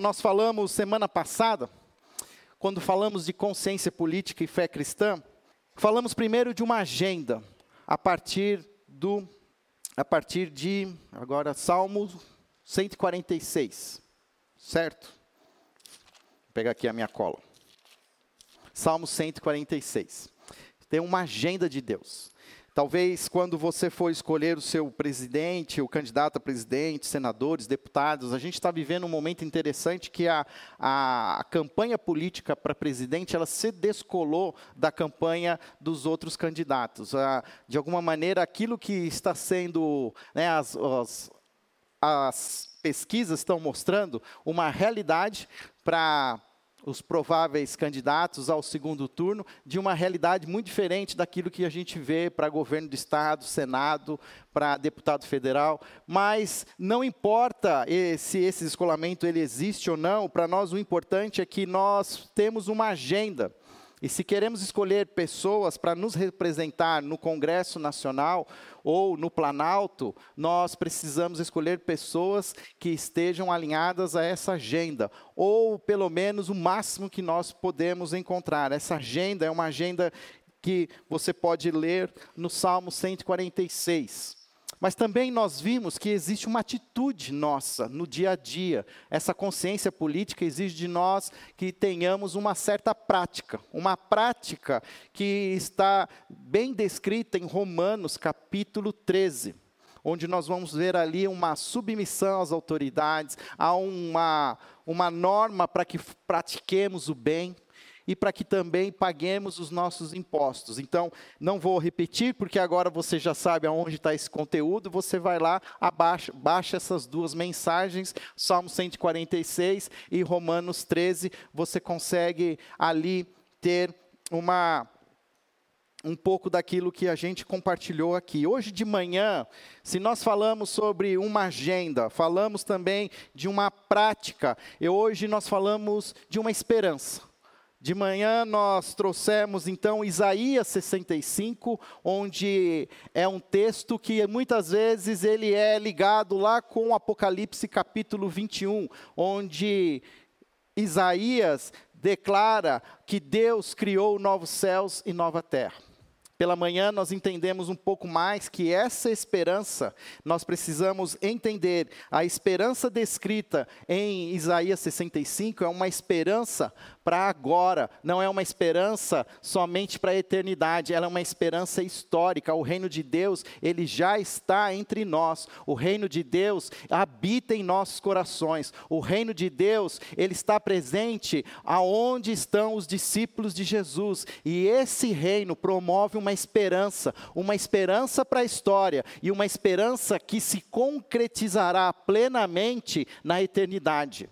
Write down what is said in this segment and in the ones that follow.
Nós falamos semana passada, quando falamos de consciência política e fé cristã, falamos primeiro de uma agenda a partir do a partir de agora Salmo 146. Certo? Vou pegar aqui a minha cola. Salmo 146. Tem uma agenda de Deus. Talvez quando você for escolher o seu presidente, o candidato a presidente, senadores, deputados, a gente está vivendo um momento interessante que a, a, a campanha política para presidente ela se descolou da campanha dos outros candidatos. De alguma maneira, aquilo que está sendo né, as, as, as pesquisas estão mostrando uma realidade para os prováveis candidatos ao segundo turno de uma realidade muito diferente daquilo que a gente vê para governo do estado, senado, para deputado federal, mas não importa se esse descolamento ele existe ou não, para nós o importante é que nós temos uma agenda e se queremos escolher pessoas para nos representar no Congresso Nacional ou no Planalto, nós precisamos escolher pessoas que estejam alinhadas a essa agenda, ou pelo menos o máximo que nós podemos encontrar. Essa agenda é uma agenda que você pode ler no Salmo 146. Mas também nós vimos que existe uma atitude nossa no dia a dia. Essa consciência política exige de nós que tenhamos uma certa prática, uma prática que está bem descrita em Romanos capítulo 13 onde nós vamos ver ali uma submissão às autoridades, há uma, uma norma para que pratiquemos o bem, e para que também paguemos os nossos impostos. Então, não vou repetir, porque agora você já sabe aonde está esse conteúdo, você vai lá, abaixa, baixa essas duas mensagens, Salmo 146 e Romanos 13, você consegue ali ter uma um pouco daquilo que a gente compartilhou aqui. Hoje de manhã, se nós falamos sobre uma agenda, falamos também de uma prática, e hoje nós falamos de uma esperança. De manhã nós trouxemos então Isaías 65, onde é um texto que muitas vezes ele é ligado lá com Apocalipse capítulo 21, onde Isaías declara que Deus criou novos céus e nova terra. Pela manhã nós entendemos um pouco mais que essa esperança, nós precisamos entender, a esperança descrita em Isaías 65 é uma esperança para agora, não é uma esperança somente para a eternidade, ela é uma esperança histórica. O reino de Deus, ele já está entre nós. O reino de Deus habita em nossos corações. O reino de Deus, ele está presente aonde estão os discípulos de Jesus. E esse reino promove uma esperança, uma esperança para a história e uma esperança que se concretizará plenamente na eternidade.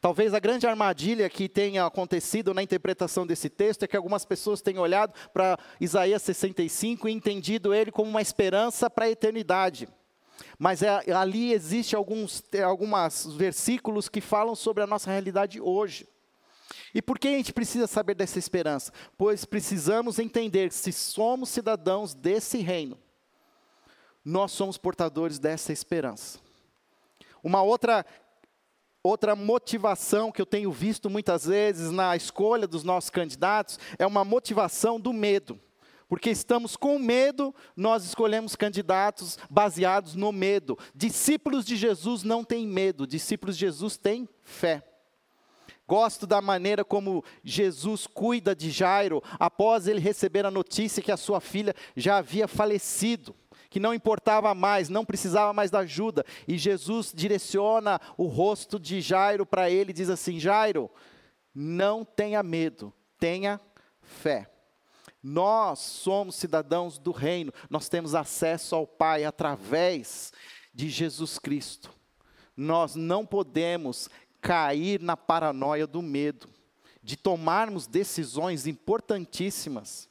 Talvez a grande armadilha que tenha acontecido na interpretação desse texto é que algumas pessoas tenham olhado para Isaías 65 e entendido ele como uma esperança para a eternidade. Mas é, ali existe alguns algumas versículos que falam sobre a nossa realidade hoje. E por que a gente precisa saber dessa esperança? Pois precisamos entender se somos cidadãos desse reino, nós somos portadores dessa esperança. Uma outra Outra motivação que eu tenho visto muitas vezes na escolha dos nossos candidatos é uma motivação do medo. Porque estamos com medo, nós escolhemos candidatos baseados no medo. Discípulos de Jesus não têm medo, discípulos de Jesus têm fé. Gosto da maneira como Jesus cuida de Jairo após ele receber a notícia que a sua filha já havia falecido que não importava mais, não precisava mais da ajuda. E Jesus direciona o rosto de Jairo para ele e diz assim: Jairo, não tenha medo, tenha fé. Nós somos cidadãos do reino, nós temos acesso ao Pai através de Jesus Cristo. Nós não podemos cair na paranoia do medo, de tomarmos decisões importantíssimas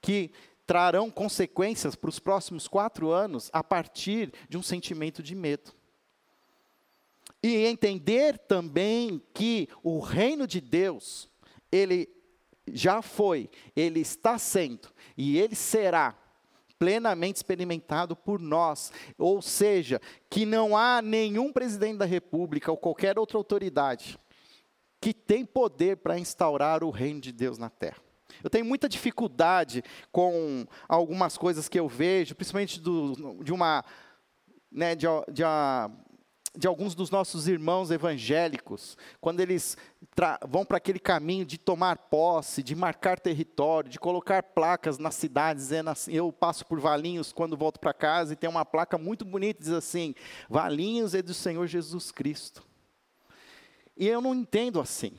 que trarão consequências para os próximos quatro anos a partir de um sentimento de medo. E entender também que o reino de Deus, ele já foi, ele está sendo e ele será plenamente experimentado por nós. Ou seja, que não há nenhum presidente da República ou qualquer outra autoridade que tem poder para instaurar o reino de Deus na terra. Eu tenho muita dificuldade com algumas coisas que eu vejo, principalmente do, de uma, né, de, de, a, de alguns dos nossos irmãos evangélicos, quando eles vão para aquele caminho de tomar posse, de marcar território, de colocar placas nas cidades, dizendo assim, eu passo por Valinhos quando volto para casa e tem uma placa muito bonita, diz assim, Valinhos é do Senhor Jesus Cristo. E eu não entendo assim.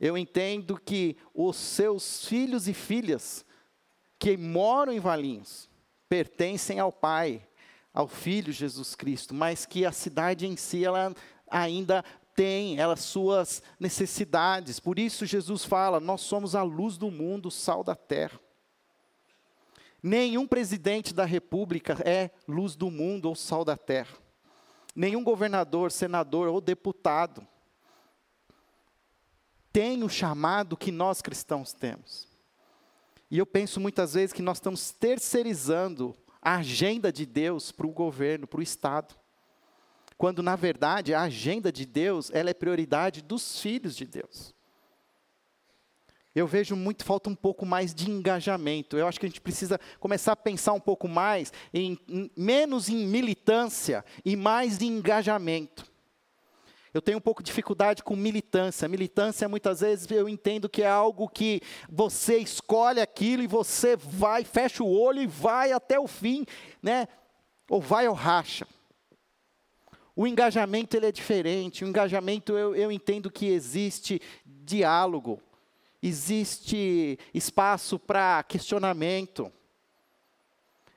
Eu entendo que os seus filhos e filhas que moram em Valinhos pertencem ao Pai, ao Filho Jesus Cristo, mas que a cidade em si ela ainda tem elas suas necessidades. Por isso Jesus fala: nós somos a luz do mundo, sal da terra. Nenhum presidente da república é luz do mundo ou sal da terra. Nenhum governador, senador ou deputado tem o chamado que nós cristãos temos. E eu penso muitas vezes que nós estamos terceirizando a agenda de Deus para o governo, para o Estado. Quando, na verdade, a agenda de Deus, ela é prioridade dos filhos de Deus. Eu vejo muito, falta um pouco mais de engajamento. Eu acho que a gente precisa começar a pensar um pouco mais, em, em menos em militância e mais em engajamento. Eu tenho um pouco de dificuldade com militância. Militância, muitas vezes, eu entendo que é algo que você escolhe aquilo e você vai, fecha o olho e vai até o fim, né? Ou vai ou racha. O engajamento ele é diferente. O engajamento eu, eu entendo que existe diálogo, existe espaço para questionamento,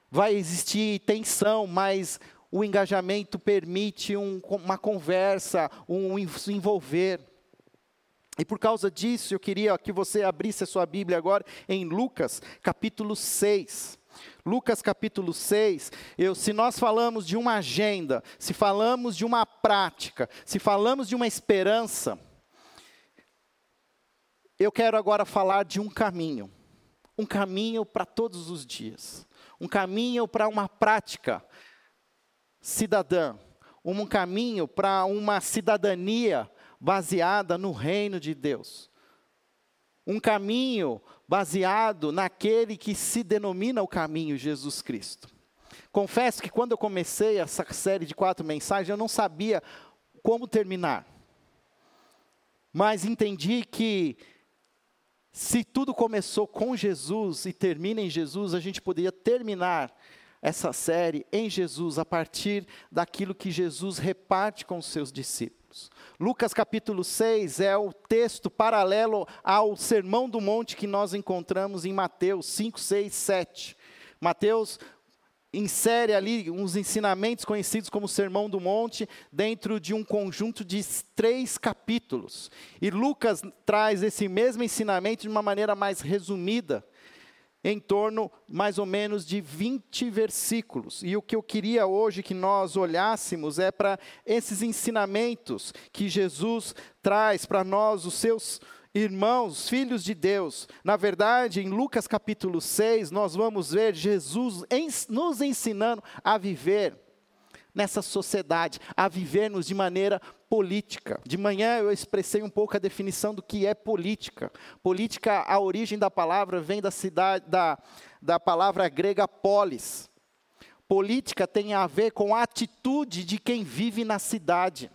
vai existir tensão, mas o engajamento permite um, uma conversa, um se envolver. E por causa disso, eu queria que você abrisse a sua Bíblia agora em Lucas, capítulo 6. Lucas capítulo 6, eu, se nós falamos de uma agenda, se falamos de uma prática, se falamos de uma esperança, eu quero agora falar de um caminho, um caminho para todos os dias, um caminho para uma prática cidadã, um caminho para uma cidadania baseada no reino de Deus. Um caminho baseado naquele que se denomina o caminho Jesus Cristo. Confesso que quando eu comecei essa série de quatro mensagens, eu não sabia como terminar. Mas entendi que se tudo começou com Jesus e termina em Jesus, a gente poderia terminar essa série em Jesus a partir daquilo que Jesus reparte com os seus discípulos. Lucas capítulo 6 é o texto paralelo ao Sermão do Monte que nós encontramos em Mateus 5, 6, 7. Mateus insere ali uns ensinamentos conhecidos como Sermão do Monte dentro de um conjunto de três capítulos. E Lucas traz esse mesmo ensinamento de uma maneira mais resumida em torno mais ou menos de 20 versículos. E o que eu queria hoje que nós olhássemos é para esses ensinamentos que Jesus traz para nós, os seus irmãos, filhos de Deus. Na verdade, em Lucas capítulo 6, nós vamos ver Jesus nos ensinando a viver nessa sociedade, a vivermos de maneira política. De manhã eu expressei um pouco a definição do que é política. Política, a origem da palavra vem da cidade da, da palavra grega polis. Política tem a ver com a atitude de quem vive na cidade.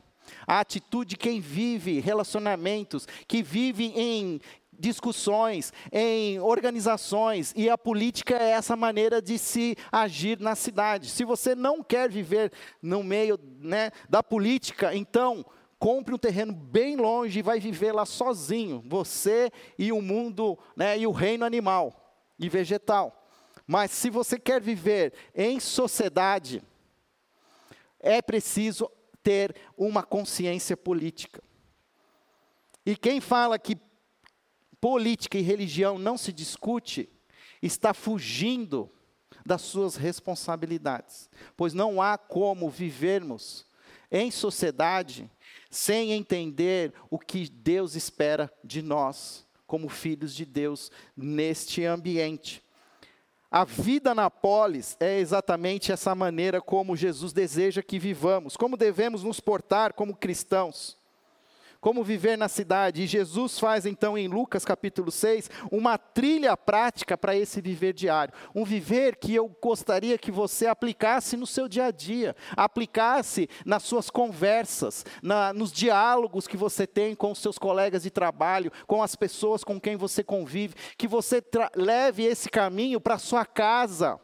A atitude de quem vive relacionamentos, que vive em discussões, em organizações, e a política é essa maneira de se agir na cidade. Se você não quer viver no meio né, da política, então compre um terreno bem longe e vai viver lá sozinho, você e o mundo, né, e o reino animal e vegetal. Mas se você quer viver em sociedade, é preciso ter uma consciência política. E quem fala que política e religião não se discute, está fugindo das suas responsabilidades, pois não há como vivermos em sociedade sem entender o que Deus espera de nós, como filhos de Deus, neste ambiente. A vida na polis é exatamente essa maneira como Jesus deseja que vivamos, como devemos nos portar como cristãos como viver na cidade. E Jesus faz então em Lucas capítulo 6 uma trilha prática para esse viver diário. Um viver que eu gostaria que você aplicasse no seu dia a dia, aplicasse nas suas conversas, na, nos diálogos que você tem com os seus colegas de trabalho, com as pessoas com quem você convive, que você leve esse caminho para sua casa.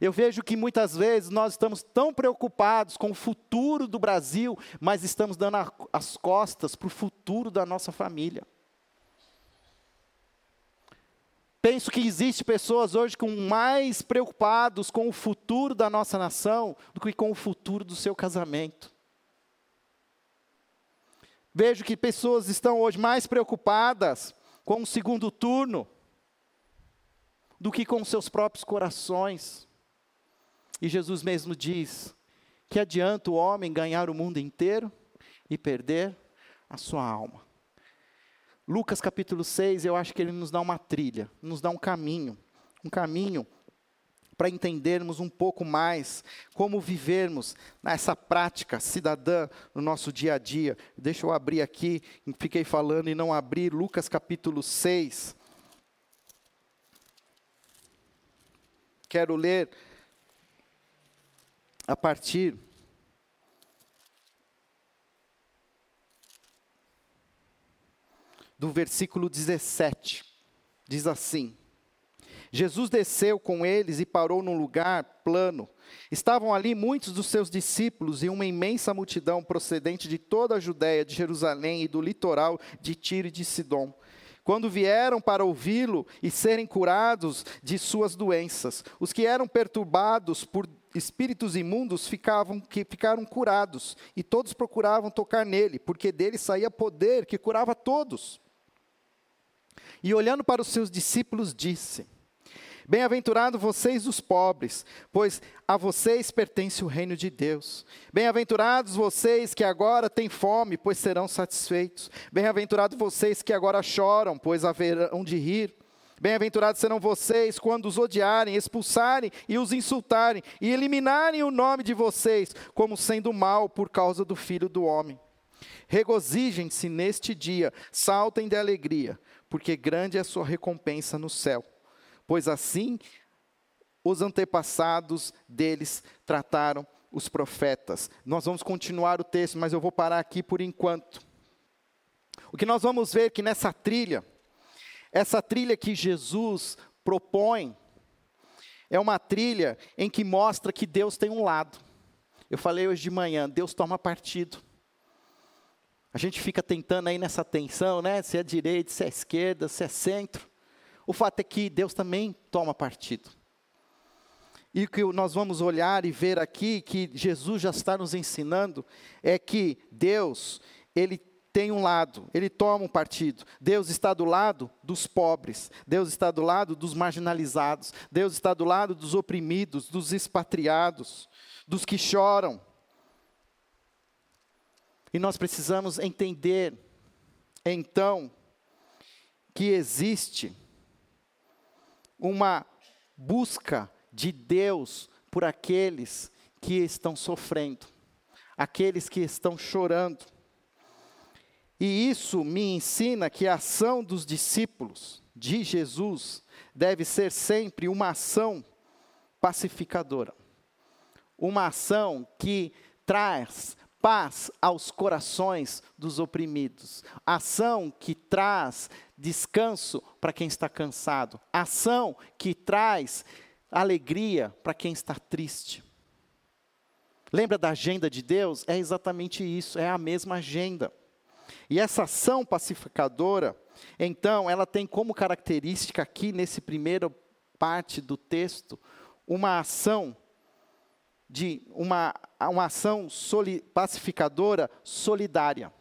Eu vejo que muitas vezes nós estamos tão preocupados com o futuro do Brasil, mas estamos dando as costas para o futuro da nossa família. Penso que existe pessoas hoje com mais preocupados com o futuro da nossa nação do que com o futuro do seu casamento. Vejo que pessoas estão hoje mais preocupadas com o segundo turno do que com seus próprios corações. E Jesus mesmo diz: que adianta o homem ganhar o mundo inteiro e perder a sua alma. Lucas capítulo 6, eu acho que ele nos dá uma trilha, nos dá um caminho, um caminho para entendermos um pouco mais como vivermos nessa prática cidadã no nosso dia a dia. Deixa eu abrir aqui, fiquei falando e não abri Lucas capítulo 6. Quero ler a partir do versículo 17. Diz assim: Jesus desceu com eles e parou num lugar plano. Estavam ali muitos dos seus discípulos e uma imensa multidão procedente de toda a Judéia, de Jerusalém e do litoral de Tiro e de Sidom. Quando vieram para ouvi-lo e serem curados de suas doenças, os que eram perturbados por espíritos imundos ficavam, que ficaram curados, e todos procuravam tocar nele, porque dele saía poder que curava todos. E olhando para os seus discípulos, disse: Bem-aventurados vocês os pobres, pois a vocês pertence o reino de Deus. Bem-aventurados vocês que agora têm fome, pois serão satisfeitos. Bem-aventurados vocês que agora choram, pois haverão de rir. Bem-aventurados serão vocês quando os odiarem, expulsarem e os insultarem, e eliminarem o nome de vocês como sendo mal por causa do Filho do Homem. Regozijem-se neste dia, saltem de alegria, porque grande é a sua recompensa no céu. Pois assim os antepassados deles trataram os profetas. Nós vamos continuar o texto, mas eu vou parar aqui por enquanto. O que nós vamos ver é que nessa trilha, essa trilha que Jesus propõe é uma trilha em que mostra que Deus tem um lado. Eu falei hoje de manhã, Deus toma partido. A gente fica tentando aí nessa tensão, né? Se é direita, se é esquerda, se é centro. O fato é que Deus também toma partido. E o que nós vamos olhar e ver aqui, que Jesus já está nos ensinando, é que Deus, Ele tem um lado, ele toma um partido. Deus está do lado dos pobres, Deus está do lado dos marginalizados, Deus está do lado dos oprimidos, dos expatriados, dos que choram. E nós precisamos entender, então, que existe uma busca de Deus por aqueles que estão sofrendo, aqueles que estão chorando. E isso me ensina que a ação dos discípulos de Jesus deve ser sempre uma ação pacificadora. Uma ação que traz paz aos corações dos oprimidos. Ação que traz descanso para quem está cansado. Ação que traz alegria para quem está triste. Lembra da agenda de Deus? É exatamente isso, é a mesma agenda. E essa ação pacificadora, então, ela tem como característica aqui nesse primeiro parte do texto uma ação de uma, uma ação soli, pacificadora solidária.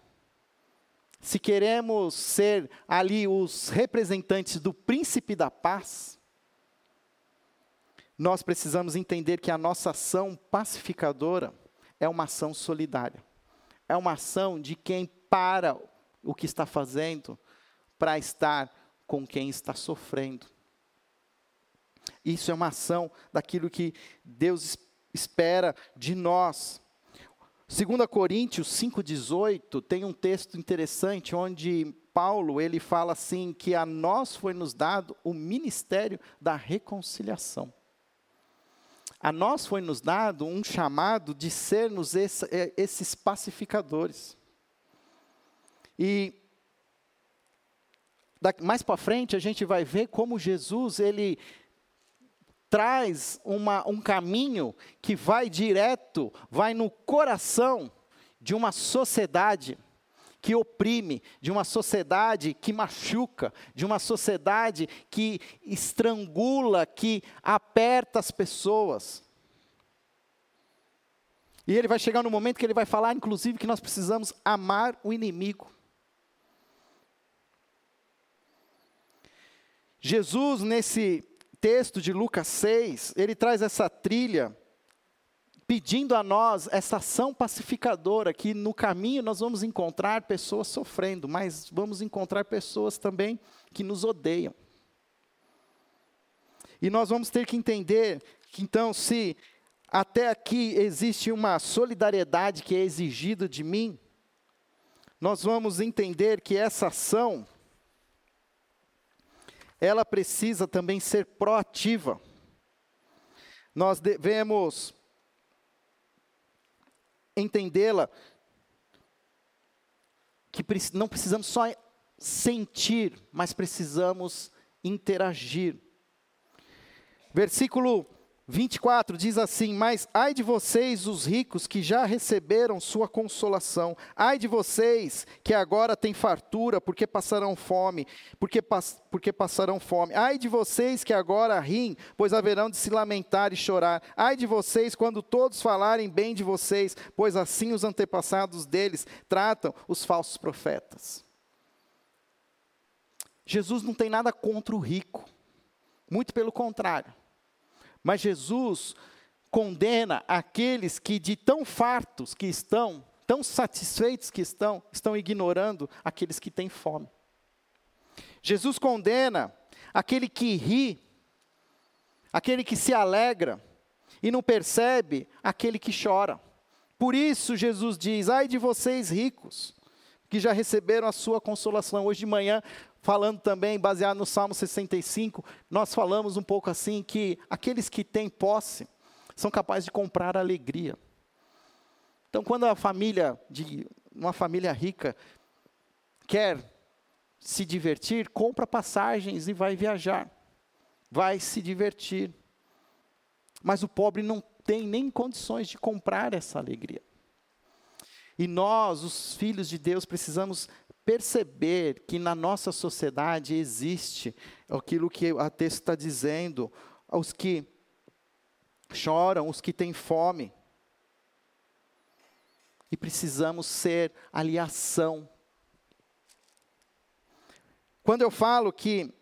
Se queremos ser ali os representantes do príncipe da paz, nós precisamos entender que a nossa ação pacificadora é uma ação solidária. É uma ação de quem para o que está fazendo para estar com quem está sofrendo. Isso é uma ação daquilo que Deus espera de nós. 2 Coríntios 5,18 tem um texto interessante onde Paulo ele fala assim que a nós foi nos dado o ministério da reconciliação. A nós foi nos dado um chamado de sermos é, esses pacificadores. E mais para frente a gente vai ver como Jesus ele traz uma, um caminho que vai direto, vai no coração de uma sociedade que oprime, de uma sociedade que machuca, de uma sociedade que estrangula, que aperta as pessoas. E ele vai chegar no momento que ele vai falar, inclusive, que nós precisamos amar o inimigo. Jesus, nesse texto de Lucas 6, ele traz essa trilha pedindo a nós essa ação pacificadora, que no caminho nós vamos encontrar pessoas sofrendo, mas vamos encontrar pessoas também que nos odeiam. E nós vamos ter que entender que então, se até aqui existe uma solidariedade que é exigida de mim, nós vamos entender que essa ação ela precisa também ser proativa. Nós devemos entendê-la que não precisamos só sentir, mas precisamos interagir. Versículo 24 diz assim: Mas ai de vocês, os ricos, que já receberam sua consolação, ai de vocês que agora têm fartura, porque passarão fome, porque, porque passarão fome, ai de vocês que agora riem, pois haverão de se lamentar e chorar, ai de vocês quando todos falarem bem de vocês, pois assim os antepassados deles tratam os falsos profetas. Jesus não tem nada contra o rico, muito pelo contrário. Mas Jesus condena aqueles que de tão fartos que estão, tão satisfeitos que estão, estão ignorando aqueles que têm fome. Jesus condena aquele que ri, aquele que se alegra e não percebe aquele que chora. Por isso Jesus diz: "Ai de vocês ricos, que já receberam a sua consolação". Hoje de manhã falando também, baseado no Salmo 65, nós falamos um pouco assim que aqueles que têm posse são capazes de comprar alegria. Então, quando a família de uma família rica quer se divertir, compra passagens e vai viajar. Vai se divertir. Mas o pobre não tem nem condições de comprar essa alegria. E nós, os filhos de Deus, precisamos perceber que na nossa sociedade existe aquilo que a texto está dizendo, os que choram, os que têm fome. E precisamos ser aliação. Quando eu falo que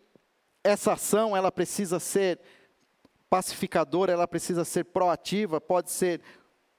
essa ação ela precisa ser pacificadora, ela precisa ser proativa, pode ser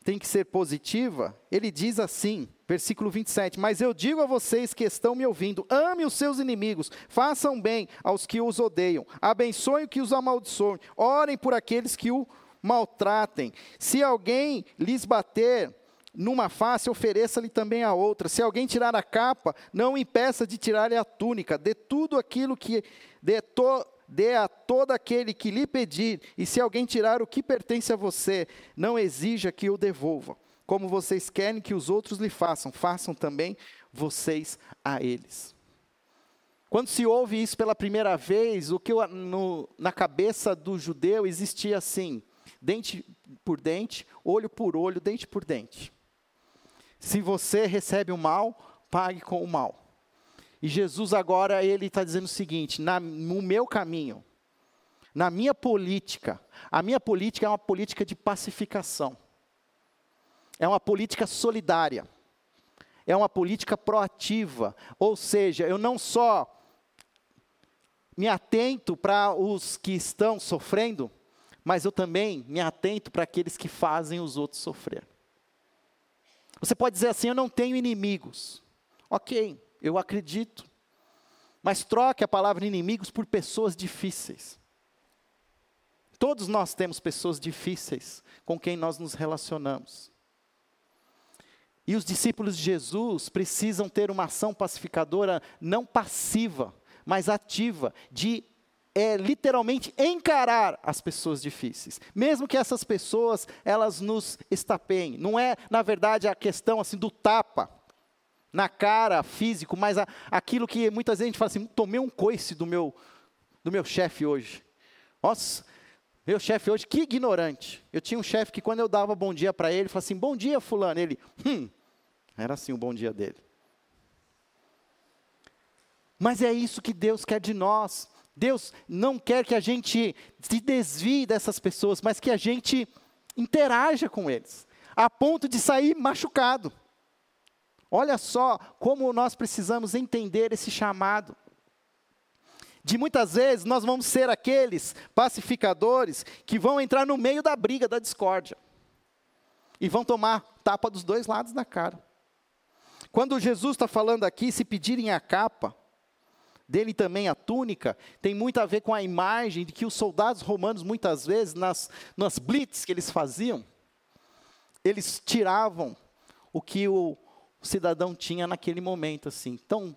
tem que ser positiva, ele diz assim, versículo 27, mas eu digo a vocês que estão me ouvindo, ame os seus inimigos, façam bem aos que os odeiam, abençoem os que os amaldiçoem, orem por aqueles que o maltratem. Se alguém lhes bater numa face, ofereça-lhe também a outra. Se alguém tirar a capa, não impeça de tirar-lhe a túnica. Dê tudo aquilo que dê to, dê a todo aquele que lhe pedir, e se alguém tirar o que pertence a você, não exija que o devolva. Como vocês querem que os outros lhe façam, façam também vocês a eles. Quando se ouve isso pela primeira vez, o que no, na cabeça do judeu existia assim: dente por dente, olho por olho, dente por dente. Se você recebe o mal, pague com o mal. E Jesus agora ele está dizendo o seguinte: na, no meu caminho, na minha política, a minha política é uma política de pacificação, é uma política solidária, é uma política proativa. Ou seja, eu não só me atento para os que estão sofrendo, mas eu também me atento para aqueles que fazem os outros sofrer. Você pode dizer assim: eu não tenho inimigos. Ok, eu acredito. Mas troque a palavra inimigos por pessoas difíceis. Todos nós temos pessoas difíceis com quem nós nos relacionamos. E os discípulos de Jesus precisam ter uma ação pacificadora não passiva, mas ativa, de é literalmente encarar as pessoas difíceis, mesmo que essas pessoas elas nos estapeiem. Não é, na verdade, a questão assim do tapa na cara físico, mas a, aquilo que muitas vezes a gente fala assim, tomei um coice do meu do meu chefe hoje. Nossa, meu chefe hoje, que ignorante. Eu tinha um chefe que quando eu dava bom dia para ele, falava assim, bom dia fulano. Ele, hum, era assim o bom dia dele. Mas é isso que Deus quer de nós. Deus não quer que a gente se desvie dessas pessoas, mas que a gente interaja com eles, a ponto de sair machucado. Olha só como nós precisamos entender esse chamado. De muitas vezes nós vamos ser aqueles pacificadores que vão entrar no meio da briga, da discórdia. E vão tomar tapa dos dois lados da cara. Quando Jesus está falando aqui, se pedirem a capa, dele também a túnica, tem muito a ver com a imagem de que os soldados romanos, muitas vezes, nas, nas blitz que eles faziam, eles tiravam o que o, o cidadão tinha naquele momento, assim. Então,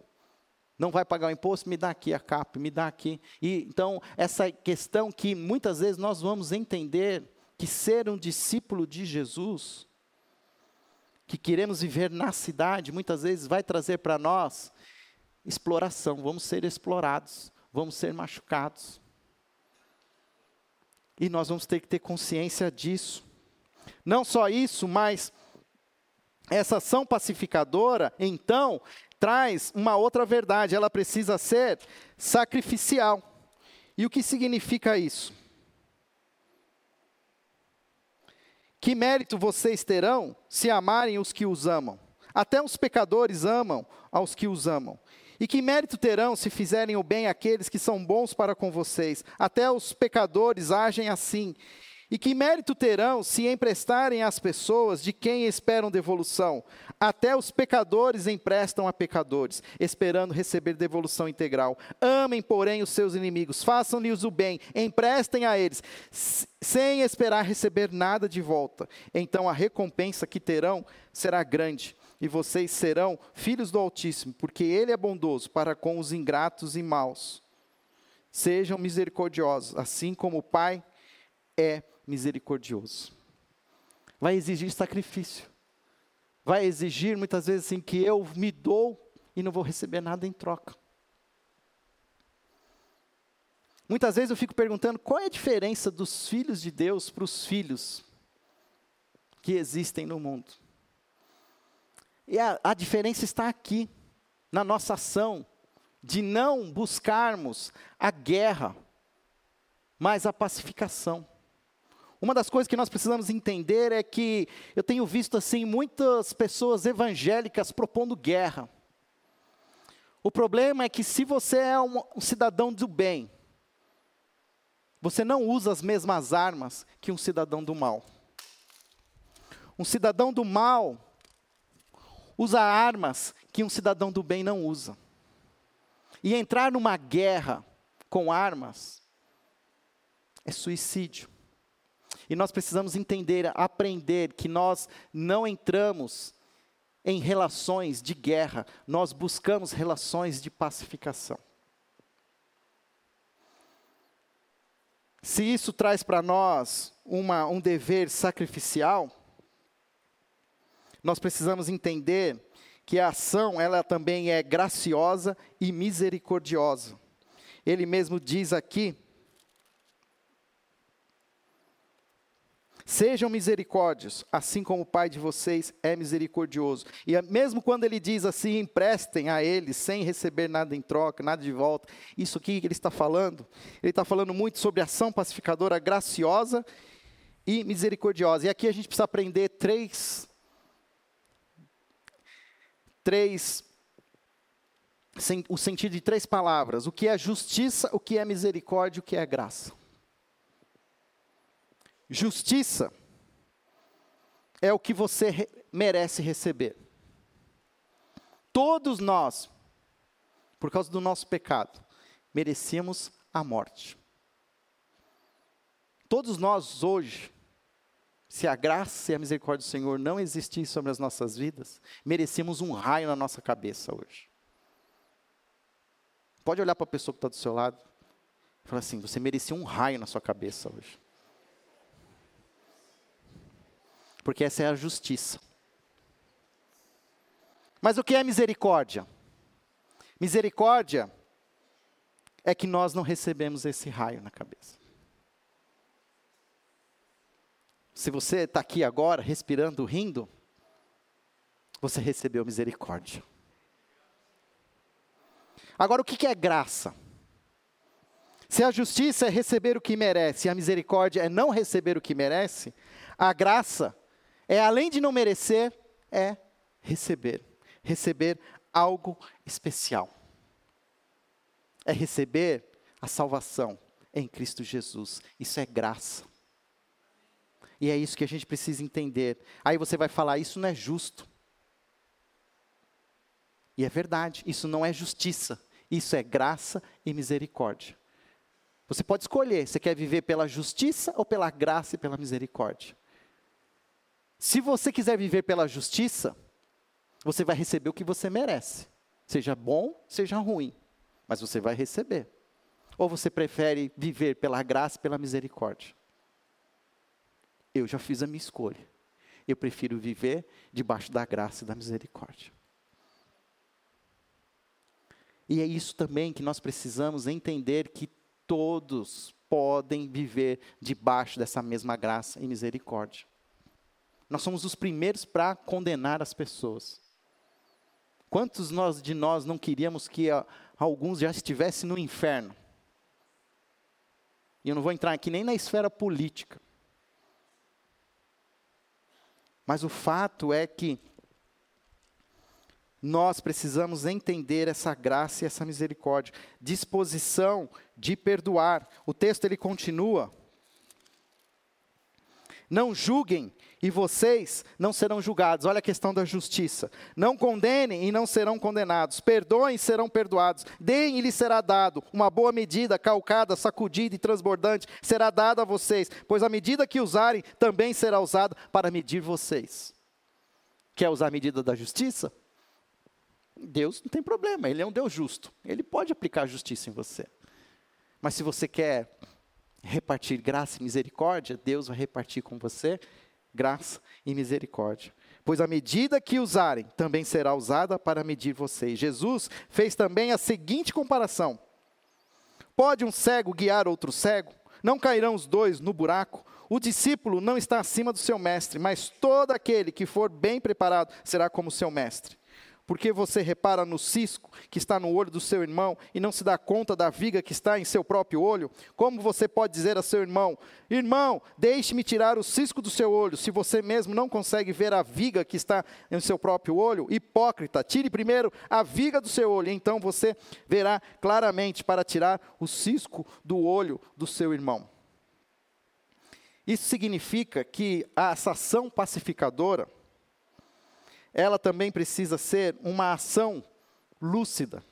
não vai pagar o imposto, me dá aqui a capa, me dá aqui. E, então, essa questão que muitas vezes nós vamos entender que ser um discípulo de Jesus, que queremos viver na cidade, muitas vezes vai trazer para nós exploração, vamos ser explorados, vamos ser machucados. E nós vamos ter que ter consciência disso. Não só isso, mas essa ação pacificadora, então, traz uma outra verdade, ela precisa ser sacrificial. E o que significa isso? Que mérito vocês terão se amarem os que os amam? Até os pecadores amam aos que os amam. E que mérito terão se fizerem o bem àqueles que são bons para com vocês? Até os pecadores agem assim. E que mérito terão se emprestarem às pessoas de quem esperam devolução? Até os pecadores emprestam a pecadores, esperando receber devolução integral. Amem, porém, os seus inimigos, façam-lhes o bem, emprestem a eles, sem esperar receber nada de volta. Então a recompensa que terão será grande e vocês serão filhos do Altíssimo, porque Ele é bondoso para com os ingratos e maus. Sejam misericordiosos, assim como o Pai é misericordioso. Vai exigir sacrifício. Vai exigir muitas vezes assim que eu me dou e não vou receber nada em troca. Muitas vezes eu fico perguntando qual é a diferença dos filhos de Deus para os filhos que existem no mundo. E a, a diferença está aqui, na nossa ação, de não buscarmos a guerra, mas a pacificação. Uma das coisas que nós precisamos entender é que eu tenho visto assim muitas pessoas evangélicas propondo guerra. O problema é que se você é um, um cidadão do bem, você não usa as mesmas armas que um cidadão do mal. Um cidadão do mal, usa armas que um cidadão do bem não usa. E entrar numa guerra com armas é suicídio. E nós precisamos entender, aprender que nós não entramos em relações de guerra, nós buscamos relações de pacificação. Se isso traz para nós uma, um dever sacrificial, nós precisamos entender que a ação, ela também é graciosa e misericordiosa. Ele mesmo diz aqui: Sejam misericórdios, assim como o Pai de vocês é misericordioso. E mesmo quando ele diz assim, emprestem a ele sem receber nada em troca, nada de volta, isso aqui que ele está falando, ele está falando muito sobre ação pacificadora graciosa e misericordiosa. E aqui a gente precisa aprender três três o sentido de três palavras: o que é justiça, o que é misericórdia, o que é graça. Justiça é o que você re merece receber. Todos nós, por causa do nosso pecado, merecíamos a morte. todos nós hoje, se a graça e a misericórdia do Senhor não existissem sobre as nossas vidas, merecíamos um raio na nossa cabeça hoje. Pode olhar para a pessoa que está do seu lado e falar assim: você merecia um raio na sua cabeça hoje. Porque essa é a justiça. Mas o que é misericórdia? Misericórdia é que nós não recebemos esse raio na cabeça. Se você está aqui agora, respirando, rindo, você recebeu misericórdia. Agora, o que é graça? Se a justiça é receber o que merece e a misericórdia é não receber o que merece, a graça é, além de não merecer, é receber. Receber algo especial. É receber a salvação em Cristo Jesus. Isso é graça. E é isso que a gente precisa entender. Aí você vai falar: isso não é justo. E é verdade, isso não é justiça. Isso é graça e misericórdia. Você pode escolher: você quer viver pela justiça ou pela graça e pela misericórdia. Se você quiser viver pela justiça, você vai receber o que você merece, seja bom, seja ruim, mas você vai receber. Ou você prefere viver pela graça e pela misericórdia? Eu já fiz a minha escolha. Eu prefiro viver debaixo da graça e da misericórdia. E é isso também que nós precisamos entender que todos podem viver debaixo dessa mesma graça e misericórdia. Nós somos os primeiros para condenar as pessoas. Quantos nós, de nós não queríamos que a, alguns já estivessem no inferno? E eu não vou entrar aqui nem na esfera política. Mas o fato é que nós precisamos entender essa graça e essa misericórdia, disposição de perdoar. O texto ele continua: Não julguem e vocês não serão julgados. Olha a questão da justiça. Não condenem e não serão condenados. Perdoem e serão perdoados. Deem e lhes será dado. Uma boa medida, calcada, sacudida e transbordante será dada a vocês, pois a medida que usarem também será usada para medir vocês. Quer usar a medida da justiça? Deus não tem problema, Ele é um Deus justo. Ele pode aplicar justiça em você. Mas se você quer repartir graça e misericórdia, Deus vai repartir com você graça e misericórdia. Pois a medida que usarem também será usada para medir vocês. Jesus fez também a seguinte comparação: Pode um cego guiar outro cego? Não cairão os dois no buraco? O discípulo não está acima do seu mestre, mas todo aquele que for bem preparado será como seu mestre. Porque você repara no cisco que está no olho do seu irmão e não se dá conta da viga que está em seu próprio olho? Como você pode dizer a seu irmão: Irmão, deixe-me tirar o cisco do seu olho, se você mesmo não consegue ver a viga que está em seu próprio olho? Hipócrita, tire primeiro a viga do seu olho, então você verá claramente para tirar o cisco do olho do seu irmão. Isso significa que a ação pacificadora ela também precisa ser uma ação lúcida.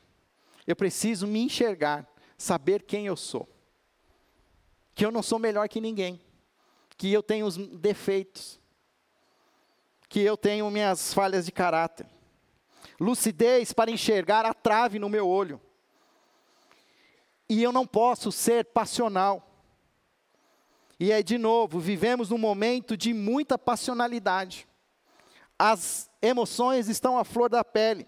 Eu preciso me enxergar, saber quem eu sou. Que eu não sou melhor que ninguém. Que eu tenho os defeitos. Que eu tenho minhas falhas de caráter. Lucidez para enxergar a trave no meu olho. E eu não posso ser passional. E aí, de novo, vivemos num momento de muita passionalidade. As emoções estão à flor da pele.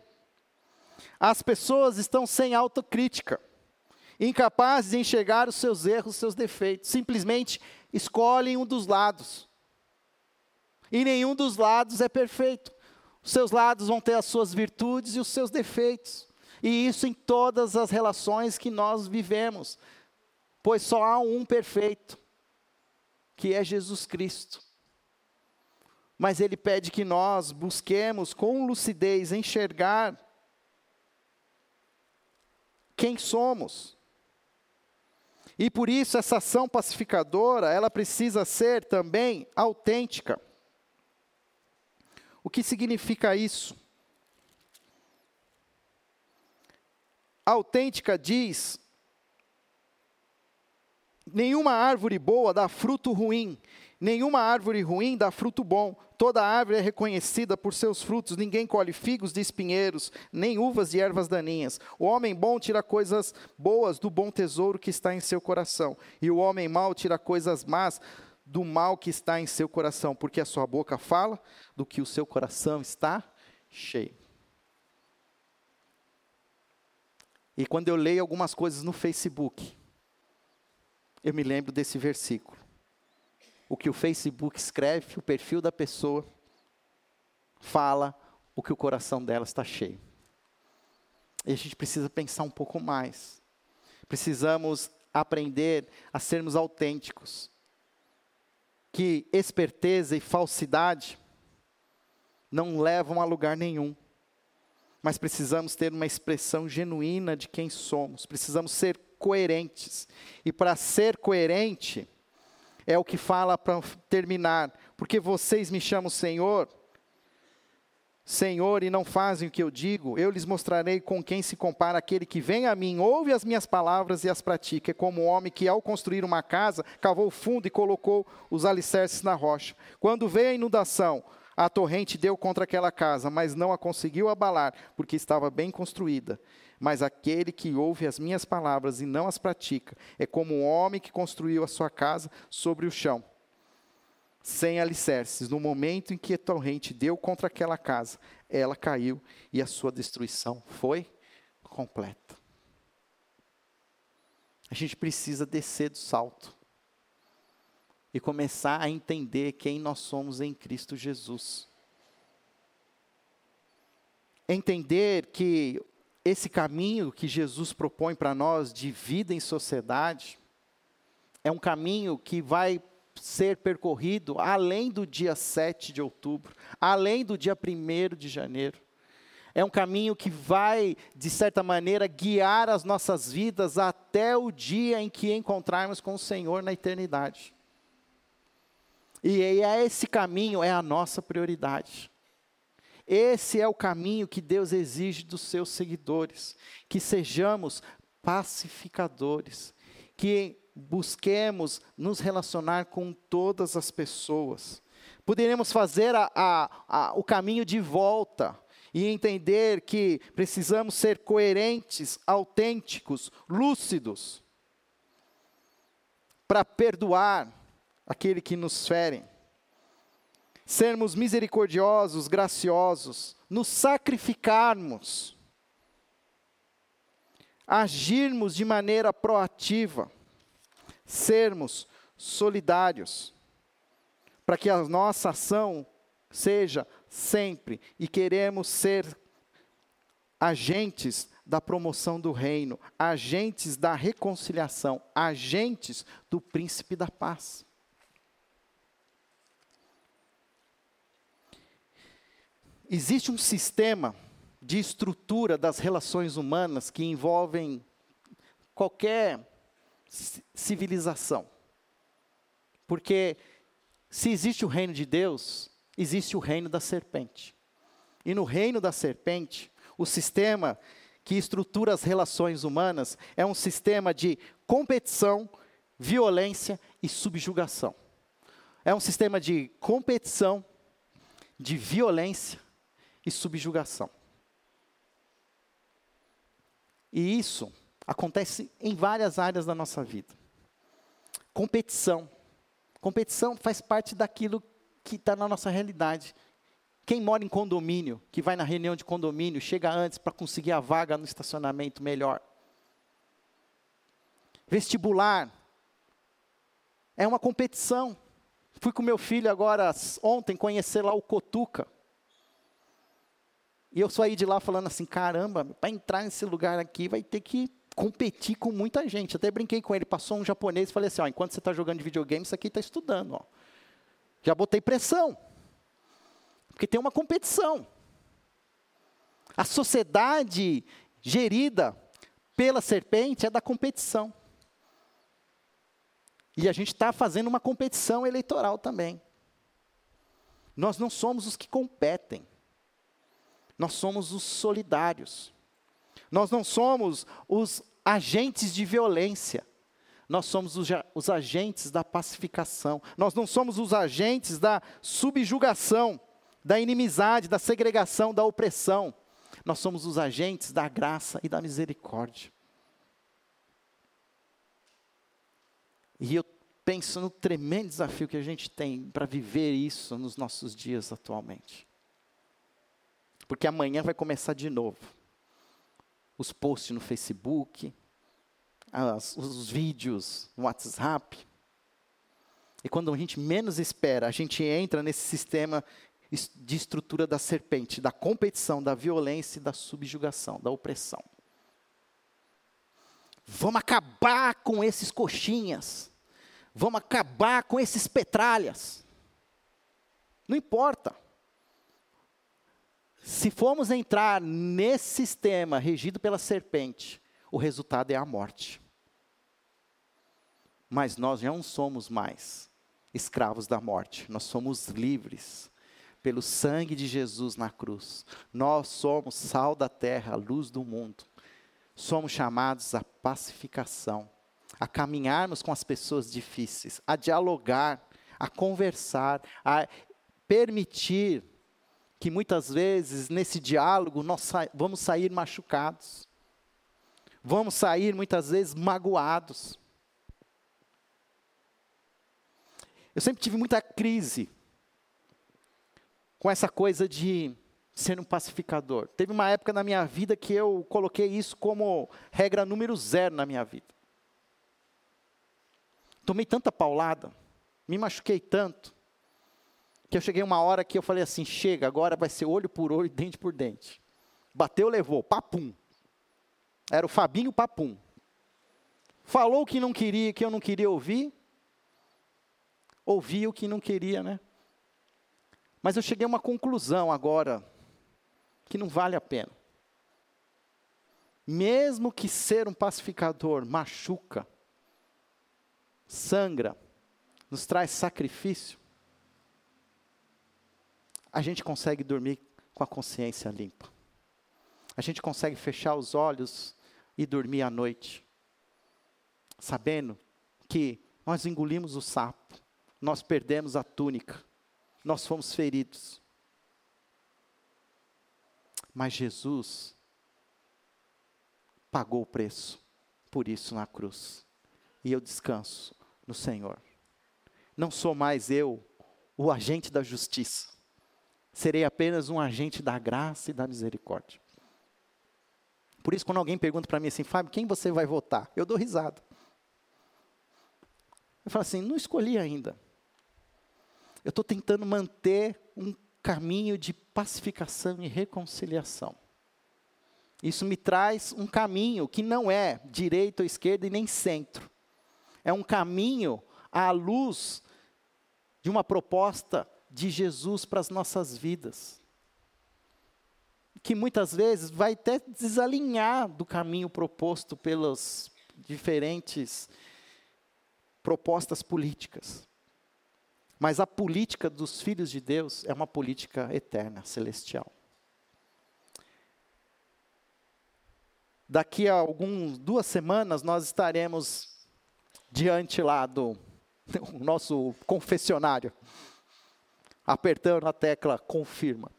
As pessoas estão sem autocrítica, incapazes de enxergar os seus erros, os seus defeitos. Simplesmente escolhem um dos lados. E nenhum dos lados é perfeito. Os seus lados vão ter as suas virtudes e os seus defeitos. E isso em todas as relações que nós vivemos. Pois só há um perfeito, que é Jesus Cristo mas ele pede que nós busquemos com lucidez enxergar quem somos. E por isso essa ação pacificadora, ela precisa ser também autêntica. O que significa isso? Autêntica diz Nenhuma árvore boa dá fruto ruim, nenhuma árvore ruim dá fruto bom. Toda árvore é reconhecida por seus frutos. Ninguém colhe figos de espinheiros, nem uvas de ervas daninhas. O homem bom tira coisas boas do bom tesouro que está em seu coração, e o homem mau tira coisas más do mal que está em seu coração, porque a sua boca fala do que o seu coração está cheio. E quando eu leio algumas coisas no Facebook, eu me lembro desse versículo. O que o Facebook escreve, o perfil da pessoa, fala o que o coração dela está cheio. E a gente precisa pensar um pouco mais. Precisamos aprender a sermos autênticos que esperteza e falsidade não levam a lugar nenhum. Mas precisamos ter uma expressão genuína de quem somos, precisamos ser coerentes. E para ser coerente, é o que fala para terminar, porque vocês me chamam Senhor, Senhor, e não fazem o que eu digo, eu lhes mostrarei com quem se compara aquele que vem a mim, ouve as minhas palavras e as pratica. É como um homem que, ao construir uma casa, cavou fundo e colocou os alicerces na rocha. Quando veio a inundação, a torrente deu contra aquela casa, mas não a conseguiu abalar, porque estava bem construída. Mas aquele que ouve as minhas palavras e não as pratica, é como um homem que construiu a sua casa sobre o chão sem alicerces. No momento em que a torrente deu contra aquela casa, ela caiu e a sua destruição foi completa. A gente precisa descer do salto e começar a entender quem nós somos em Cristo Jesus. Entender que esse caminho que Jesus propõe para nós de vida em sociedade é um caminho que vai ser percorrido além do dia 7 de outubro, além do dia 1 de janeiro. É um caminho que vai, de certa maneira, guiar as nossas vidas até o dia em que encontrarmos com o Senhor na eternidade. E é esse caminho é a nossa prioridade. Esse é o caminho que Deus exige dos seus seguidores, que sejamos pacificadores, que busquemos nos relacionar com todas as pessoas. Poderemos fazer a, a, a, o caminho de volta e entender que precisamos ser coerentes, autênticos, lúcidos, para perdoar aquele que nos fere. Sermos misericordiosos, graciosos, nos sacrificarmos, agirmos de maneira proativa sermos solidários, para que a nossa ação seja sempre, e queremos ser agentes da promoção do reino, agentes da reconciliação, agentes do príncipe da paz. Existe um sistema de estrutura das relações humanas que envolvem qualquer civilização. Porque se existe o reino de Deus, existe o reino da serpente. E no reino da serpente, o sistema que estrutura as relações humanas é um sistema de competição, violência e subjugação. É um sistema de competição, de violência e subjugação. E isso acontece em várias áreas da nossa vida. Competição. Competição faz parte daquilo que está na nossa realidade. Quem mora em condomínio, que vai na reunião de condomínio, chega antes para conseguir a vaga no estacionamento melhor. Vestibular. É uma competição. Fui com meu filho agora, ontem, conhecer lá o Cotuca. E eu saí de lá falando assim: caramba, para entrar nesse lugar aqui vai ter que competir com muita gente. Até brinquei com ele, passou um japonês e falei assim, ó, enquanto você está jogando videogame, isso aqui está estudando. Ó. Já botei pressão. Porque tem uma competição. A sociedade gerida pela serpente é da competição. E a gente está fazendo uma competição eleitoral também. Nós não somos os que competem. Nós somos os solidários. Nós não somos os agentes de violência. Nós somos os, os agentes da pacificação. Nós não somos os agentes da subjugação, da inimizade, da segregação, da opressão. Nós somos os agentes da graça e da misericórdia. E eu penso no tremendo desafio que a gente tem para viver isso nos nossos dias atualmente. Porque amanhã vai começar de novo. Os posts no Facebook, as, os vídeos no WhatsApp. E quando a gente menos espera, a gente entra nesse sistema de estrutura da serpente, da competição, da violência e da subjugação, da opressão. Vamos acabar com esses coxinhas. Vamos acabar com esses petralhas. Não importa. Se formos entrar nesse sistema regido pela serpente, o resultado é a morte. Mas nós não somos mais escravos da morte, nós somos livres pelo sangue de Jesus na cruz. Nós somos sal da terra, luz do mundo. Somos chamados à pacificação, a caminharmos com as pessoas difíceis, a dialogar, a conversar, a permitir que muitas vezes nesse diálogo nós sa vamos sair machucados, vamos sair muitas vezes magoados. Eu sempre tive muita crise com essa coisa de ser um pacificador. Teve uma época na minha vida que eu coloquei isso como regra número zero na minha vida. Tomei tanta paulada, me machuquei tanto, que eu cheguei uma hora que eu falei assim: chega, agora vai ser olho por olho, dente por dente. Bateu, levou, papum. Era o Fabinho Papum. Falou o que não queria, que eu não queria ouvir, ouvia o que não queria, né? Mas eu cheguei a uma conclusão agora, que não vale a pena. Mesmo que ser um pacificador machuca, sangra, nos traz sacrifício, a gente consegue dormir com a consciência limpa. A gente consegue fechar os olhos e dormir à noite, sabendo que nós engolimos o sapo, nós perdemos a túnica, nós fomos feridos. Mas Jesus pagou o preço por isso na cruz. E eu descanso no Senhor. Não sou mais eu o agente da justiça. Serei apenas um agente da graça e da misericórdia. Por isso, quando alguém pergunta para mim assim, Fábio, quem você vai votar? Eu dou risada. Eu falo assim, não escolhi ainda. Eu estou tentando manter um caminho de pacificação e reconciliação. Isso me traz um caminho que não é direita ou esquerda e nem centro. É um caminho à luz de uma proposta de Jesus para as nossas vidas. Que muitas vezes vai até desalinhar do caminho proposto pelas diferentes propostas políticas. Mas a política dos filhos de Deus é uma política eterna, celestial. Daqui a algumas duas semanas nós estaremos diante lá do nosso confessionário, apertando a tecla confirma.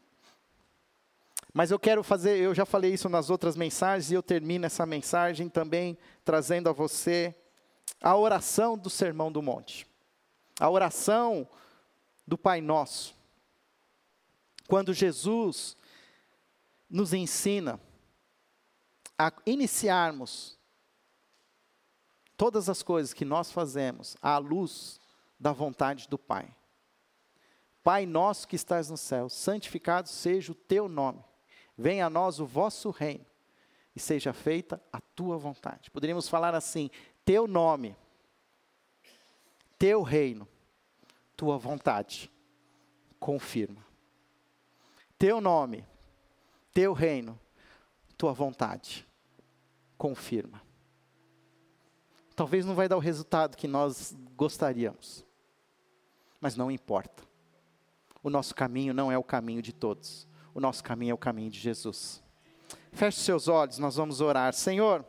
Mas eu quero fazer, eu já falei isso nas outras mensagens e eu termino essa mensagem também trazendo a você a oração do Sermão do Monte a oração do Pai Nosso. Quando Jesus nos ensina a iniciarmos todas as coisas que nós fazemos à luz da vontade do Pai. Pai nosso que estás no céu, santificado seja o teu nome. Venha a nós o vosso reino e seja feita a tua vontade. Poderíamos falar assim: teu nome teu reino, tua vontade, confirma. Teu nome, teu reino, tua vontade, confirma. Talvez não vai dar o resultado que nós gostaríamos, mas não importa. O nosso caminho não é o caminho de todos, o nosso caminho é o caminho de Jesus. Feche seus olhos, nós vamos orar. Senhor,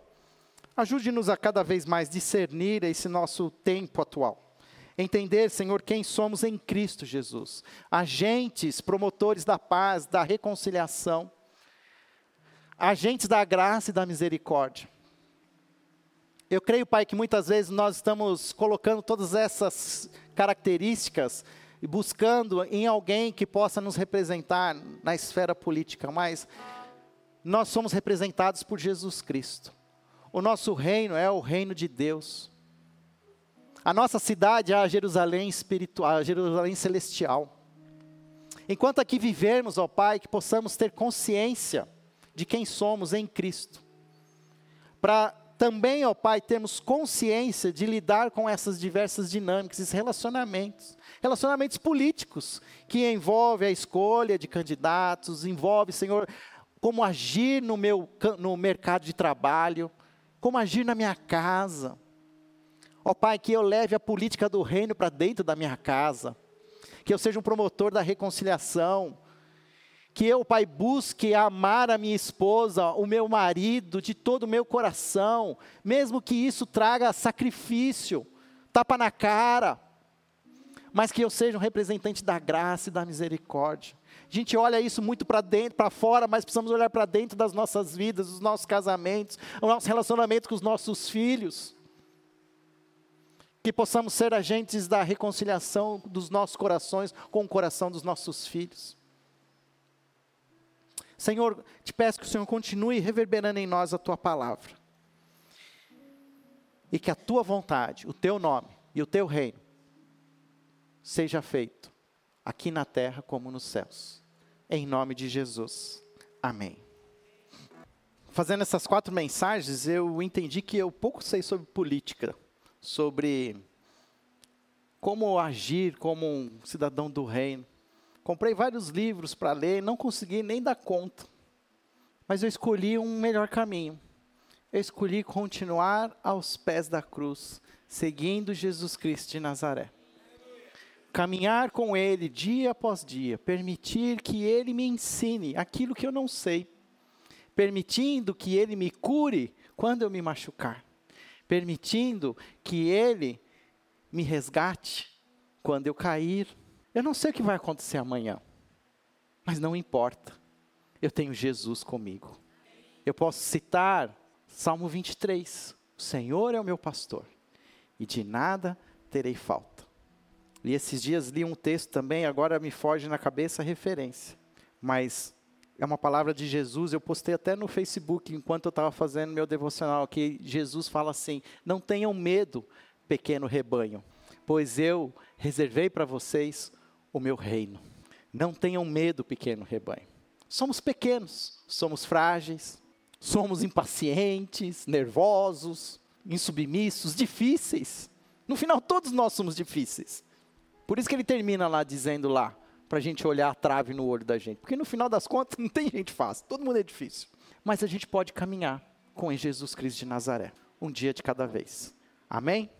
Ajude-nos a cada vez mais discernir esse nosso tempo atual. Entender, Senhor, quem somos em Cristo Jesus. Agentes, promotores da paz, da reconciliação. Agentes da graça e da misericórdia. Eu creio, Pai, que muitas vezes nós estamos colocando todas essas características e buscando em alguém que possa nos representar na esfera política, mas nós somos representados por Jesus Cristo. O nosso reino é o reino de Deus. A nossa cidade é a Jerusalém espiritual, a Jerusalém celestial. Enquanto aqui vivermos, ó Pai, que possamos ter consciência de quem somos em Cristo. Para também, ó Pai, termos consciência de lidar com essas diversas dinâmicas, esses relacionamentos. Relacionamentos políticos, que envolvem a escolha de candidatos, envolve, Senhor, como agir no meu no mercado de trabalho, como agir na minha casa. Ó Pai, que eu leve a política do reino para dentro da minha casa, que eu seja um promotor da reconciliação, que eu, Pai, busque amar a minha esposa, o meu marido, de todo o meu coração, mesmo que isso traga sacrifício, tapa na cara, mas que eu seja um representante da graça e da misericórdia. A gente olha isso muito para dentro, para fora, mas precisamos olhar para dentro das nossas vidas, dos nossos casamentos, o nosso relacionamento com os nossos filhos. Que possamos ser agentes da reconciliação dos nossos corações com o coração dos nossos filhos. Senhor, te peço que o Senhor continue reverberando em nós a tua palavra. E que a tua vontade, o teu nome e o teu reino seja feito aqui na terra como nos céus. Em nome de Jesus. Amém. Fazendo essas quatro mensagens, eu entendi que eu pouco sei sobre política, sobre como agir como um cidadão do reino. Comprei vários livros para ler, não consegui nem dar conta. Mas eu escolhi um melhor caminho. Eu escolhi continuar aos pés da cruz, seguindo Jesus Cristo de Nazaré caminhar com Ele dia após dia, permitir que Ele me ensine aquilo que eu não sei, permitindo que Ele me cure quando eu me machucar, permitindo que Ele me resgate quando eu cair. Eu não sei o que vai acontecer amanhã, mas não importa, eu tenho Jesus comigo. Eu posso citar Salmo 23: O Senhor é o meu pastor, e de nada terei falta. E esses dias li um texto também, agora me foge na cabeça a referência. Mas é uma palavra de Jesus, eu postei até no Facebook enquanto eu estava fazendo meu devocional, que Jesus fala assim: Não tenham medo, pequeno rebanho, pois eu reservei para vocês o meu reino. Não tenham medo, pequeno rebanho. Somos pequenos, somos frágeis, somos impacientes, nervosos, insubmissos, difíceis. No final, todos nós somos difíceis. Por isso que ele termina lá dizendo lá, para a gente olhar a trave no olho da gente. Porque no final das contas não tem gente fácil, todo mundo é difícil. Mas a gente pode caminhar com Jesus Cristo de Nazaré, um dia de cada vez. Amém?